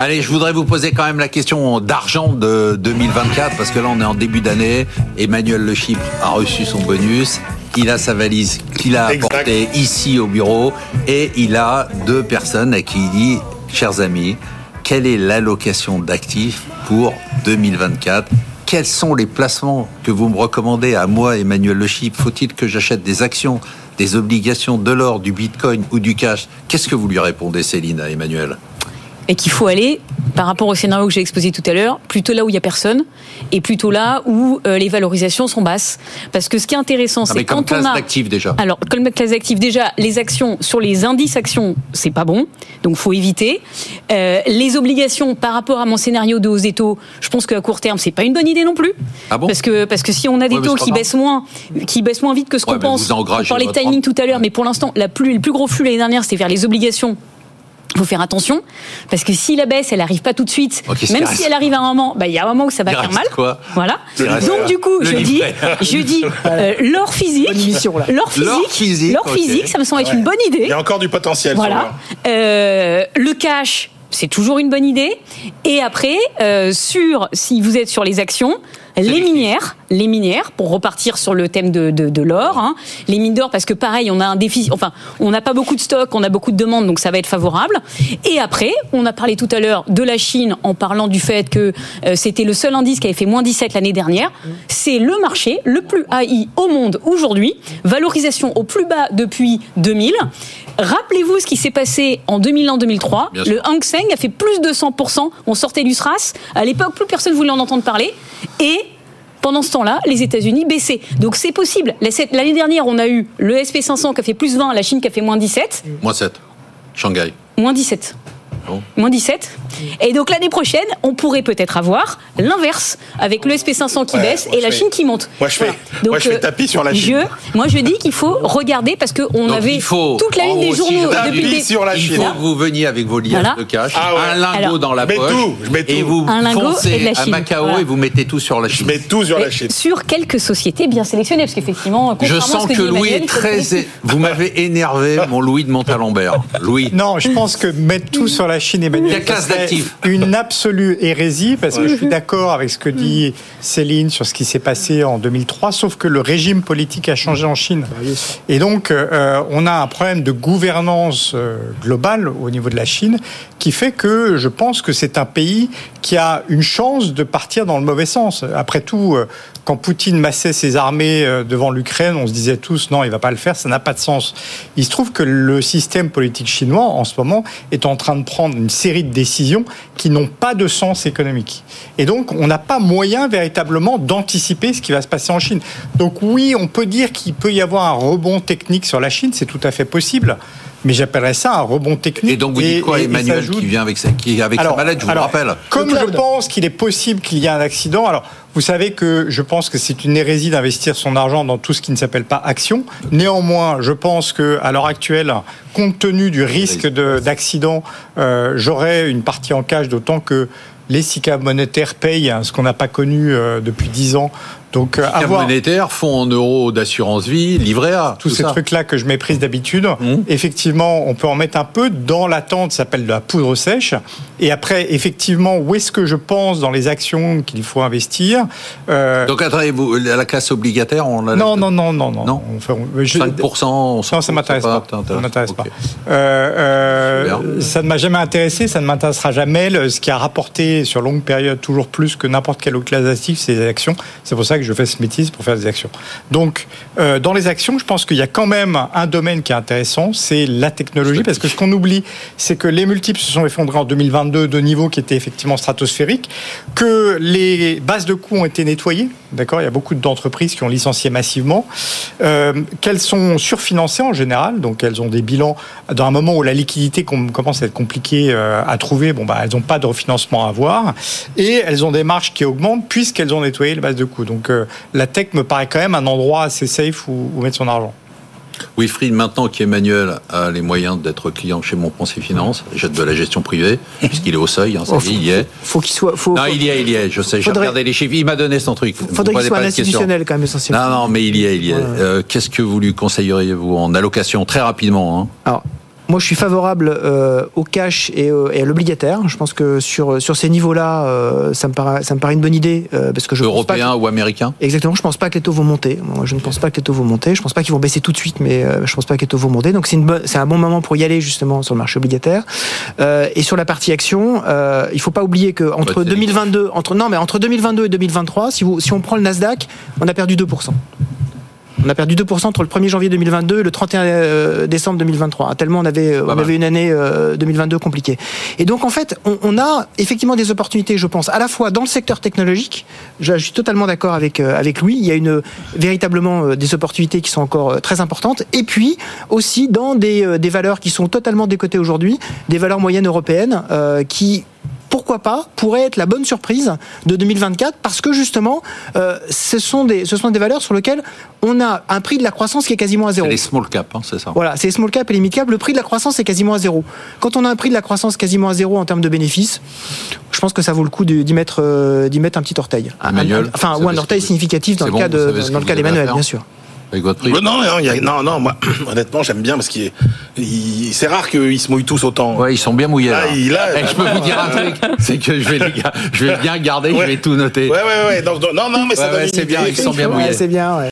Allez, je voudrais vous poser quand même la question d'argent de 2024, parce que là on est en début d'année. Emmanuel Le Chypre a reçu son bonus. Il a sa valise qu'il a apportée ici au bureau. Et il a deux personnes à qui il dit, chers amis, quelle est l'allocation d'actifs pour 2024 quels sont les placements que vous me recommandez à moi, Emmanuel Le Chypre? Faut-il que j'achète des actions, des obligations, de l'or, du bitcoin ou du cash? Qu'est-ce que vous lui répondez, Céline, à Emmanuel? Et qu'il faut aller, par rapport au scénario que j'ai exposé tout à l'heure, plutôt là où il n'y a personne et plutôt là où euh, les valorisations sont basses. Parce que ce qui est intéressant, c'est quand classe on a... d'actifs déjà. Alors, comme classe d'actifs, déjà, les actions sur les indices actions, c'est pas bon, donc faut éviter. Euh, les obligations par rapport à mon scénario de hausse des taux, je pense qu'à court terme, c'est pas une bonne idée non plus. Ah bon? Parce que parce que si on a des taux qui baissent moins, qui baissent moins vite que ce qu'on pense, on parlait de timing tout à l'heure, mais pour l'instant, la plus le plus gros flux l'année dernière, c'était vers les obligations faut faire attention parce que si la baisse elle arrive pas tout de suite même si elle arrive à un moment bah il y a un moment où ça va faire mal. quoi? Voilà. Donc du coup je dis je dis euh, l'or physique l'or physique l'or physique ça me semble être une bonne idée. Il y a encore du potentiel voilà. euh, le cash c'est toujours une bonne idée. Et après euh, sur si vous êtes sur les actions les minières, les minières, pour repartir sur le thème de, de, de l'or, hein. les mines d'or, parce que pareil, on a un déficit, enfin, on n'a pas beaucoup de stock, on a beaucoup de demandes, donc ça va être favorable. Et après, on a parlé tout à l'heure de la Chine en parlant du fait que euh, c'était le seul indice qui avait fait moins 17 l'année dernière. C'est le marché le plus AI au monde aujourd'hui, valorisation au plus bas depuis 2000. Rappelez-vous ce qui s'est passé en 2001-2003. Le Hang Seng a fait plus de 100%. On sortait du SRAS. À l'époque, plus personne voulait en entendre parler. Et pendant ce temps-là, les États-Unis baissaient. Donc c'est possible. L'année dernière, on a eu le SP500 qui a fait plus 20, la Chine qui a fait moins 17. Moins 7. Shanghai. Moins 17. Moins 17. Et donc l'année prochaine, on pourrait peut-être avoir l'inverse, avec le SP500 qui baisse et la Chine qui monte. Moi je fais, donc, moi, je fais tapis sur la Chine. moi je dis qu'il faut regarder parce qu'on avait toute la une des journaux depuis des... sur la Chine. Il faut que vous veniez avec vos liasses de cash, ah un lingot dans la poche, et vous foncez à Macao et vous mettez tout sur la Chine. Je mets tout sur la Chine. Sur quelques sociétés bien sélectionnées, parce qu'effectivement, je sens que, Louis est très. Vous m'avez énervé, mon Louis de Montalembert. Louis. Non, je pense que mettre tout sur la Chine, Emmanuel, une absolue hérésie, parce que je suis d'accord avec ce que dit Céline sur ce qui s'est passé en 2003, sauf que le régime politique a changé en Chine. Bah Et donc, euh, on a un problème de gouvernance euh, globale au niveau de la Chine qui fait que je pense que c'est un pays qui a une chance de partir dans le mauvais sens. Après tout, euh, quand Poutine massait ses armées devant l'Ukraine, on se disait tous non, il va pas le faire, ça n'a pas de sens. Il se trouve que le système politique chinois, en ce moment, est en train de prendre une série de décisions qui n'ont pas de sens économique. Et donc, on n'a pas moyen véritablement d'anticiper ce qui va se passer en Chine. Donc oui, on peut dire qu'il peut y avoir un rebond technique sur la Chine, c'est tout à fait possible. Mais j'appellerais ça un rebond technique. Et donc vous dites quoi, Emmanuel, qui vient avec, sa, qui avec sa malade, je vous le rappelle Comme je pense qu'il est possible qu'il y ait un accident, alors vous savez que je pense que c'est une hérésie d'investir son argent dans tout ce qui ne s'appelle pas action. Néanmoins, je pense que à l'heure actuelle, compte tenu du risque d'accident, euh, j'aurais une partie en cash, d'autant que les SICA monétaires payent ce qu'on n'a pas connu euh, depuis dix ans donc, euh, avoir monétaire, fonds en euros d'assurance vie, livret A. Tous ces trucs-là que je méprise d'habitude, mmh. effectivement, on peut en mettre un peu dans l'attente, ça s'appelle de la poudre sèche. Et après, effectivement, où est-ce que je pense dans les actions qu'il faut investir euh... Donc, attendez, vous, la classe obligataire, on l'a. Non, non, non, non, non. non enfin, je... 5%, on Non, ça m'intéresse pas. pas. Ça m'intéresse pas. Euh, euh, ça ne m'a jamais intéressé, ça ne m'intéressera jamais. Ce qui a rapporté sur longue période toujours plus que n'importe quelle autre classe d'actifs, c'est les actions. C'est pour ça que je fais ce métier pour faire des actions. Donc, euh, dans les actions, je pense qu'il y a quand même un domaine qui est intéressant, c'est la technologie, parce que ce qu'on oublie, c'est que les multiples se sont effondrés en 2022 de niveaux qui étaient effectivement stratosphériques, que les bases de coûts ont été nettoyées, d'accord Il y a beaucoup d'entreprises qui ont licencié massivement, euh, qu'elles sont surfinancées en général, donc elles ont des bilans dans un moment où la liquidité commence à être compliquée euh, à trouver, bon bah elles n'ont pas de refinancement à avoir, et elles ont des marges qui augmentent puisqu'elles ont nettoyé les bases de coûts. Donc la tech me paraît quand même un endroit assez safe où, mettre son argent. Wilfried, maintenant qu'Emmanuel a les moyens d'être client chez Mon Pensée Finance, jette de la gestion privée, puisqu'il est au seuil, hein, ça il y est. Faut qu'il soit. non, il y est, il y est. Je sais, j'ai regardé les chiffres. Il m'a donné son truc. Il faudrait qu'il soit un institutionnel quand même essentiellement. Non, non, mais il y est, il y est. Euh, qu'est-ce que vous lui conseilleriez vous en allocation très rapidement hein? Alors, Moi, je suis favorable euh, au cash et, et, à l'obligataire. Je pense que sur, sur ces niveaux-là, euh, ça, me paraît, ça me paraît une bonne idée. Euh, parce que je Européen ou américain? Exactement. Je ne pense pas que les taux vont monter. Moi, je ne pense pas que les taux vont monter. Je ne pense pas qu'ils vont baisser tout de suite, mais je ne pense pas que les taux vont monter. Donc, c'est un bon moment pour y aller, justement, sur le marché obligataire. et sur la partie action, il ne faut pas oublier que entre 2022, entre, non, mais entre 2022 et 2023, si, vous, si on prend le Nasdaq, on a perdu 2%. On a perdu 2% entre le 1er janvier 2022 et le 31 euh, décembre 2023. Tellement on avait, euh, on avait une année 2022 euh, compliquée. Et donc en fait, on, a effectivement des opportunités, je pense, à la fois dans le secteur technologique. Je, suis totalement d'accord avec avec Louis. Il y a une véritablement des opportunités qui sont encore très importantes. Et puis aussi dans des, des valeurs qui sont totalement décotées aujourd'hui, des valeurs moyennes européennes qui pourquoi pas, pourrait être la bonne surprise de 2024 parce que justement, euh, ce, sont des, ce sont des valeurs sur lesquelles on a un prix de la croissance qui est quasiment à zéro. C'est les small cap, hein, c'est ça Voilà, c'est les small cap et les mid cap. Le prix de la croissance est quasiment à zéro. Quand on a un prix de la croissance quasiment à zéro en termes de bénéfices, je pense que ça vaut le coup d'y mettre, euh, d'y mettre un petit orteil. enfin, ou un orteil significatif dans le cas, de, dans le cas d'Emmanuel, bien sûr. Avec votre prix Non, non, non, non, moi, honnêtement, j'aime bien parce qu'il c'est rare qu'ils se mouillent tous autant. Ouais, ils sont bien mouillés. Là, eh, je peux vous dire un truc, c'est que je vais, je vais bien garder, je vais tout noter. Ouais, ouais, ouais. Non, non, mais ça c'est bien, ils sont bien mouillés. c'est bien, ouais.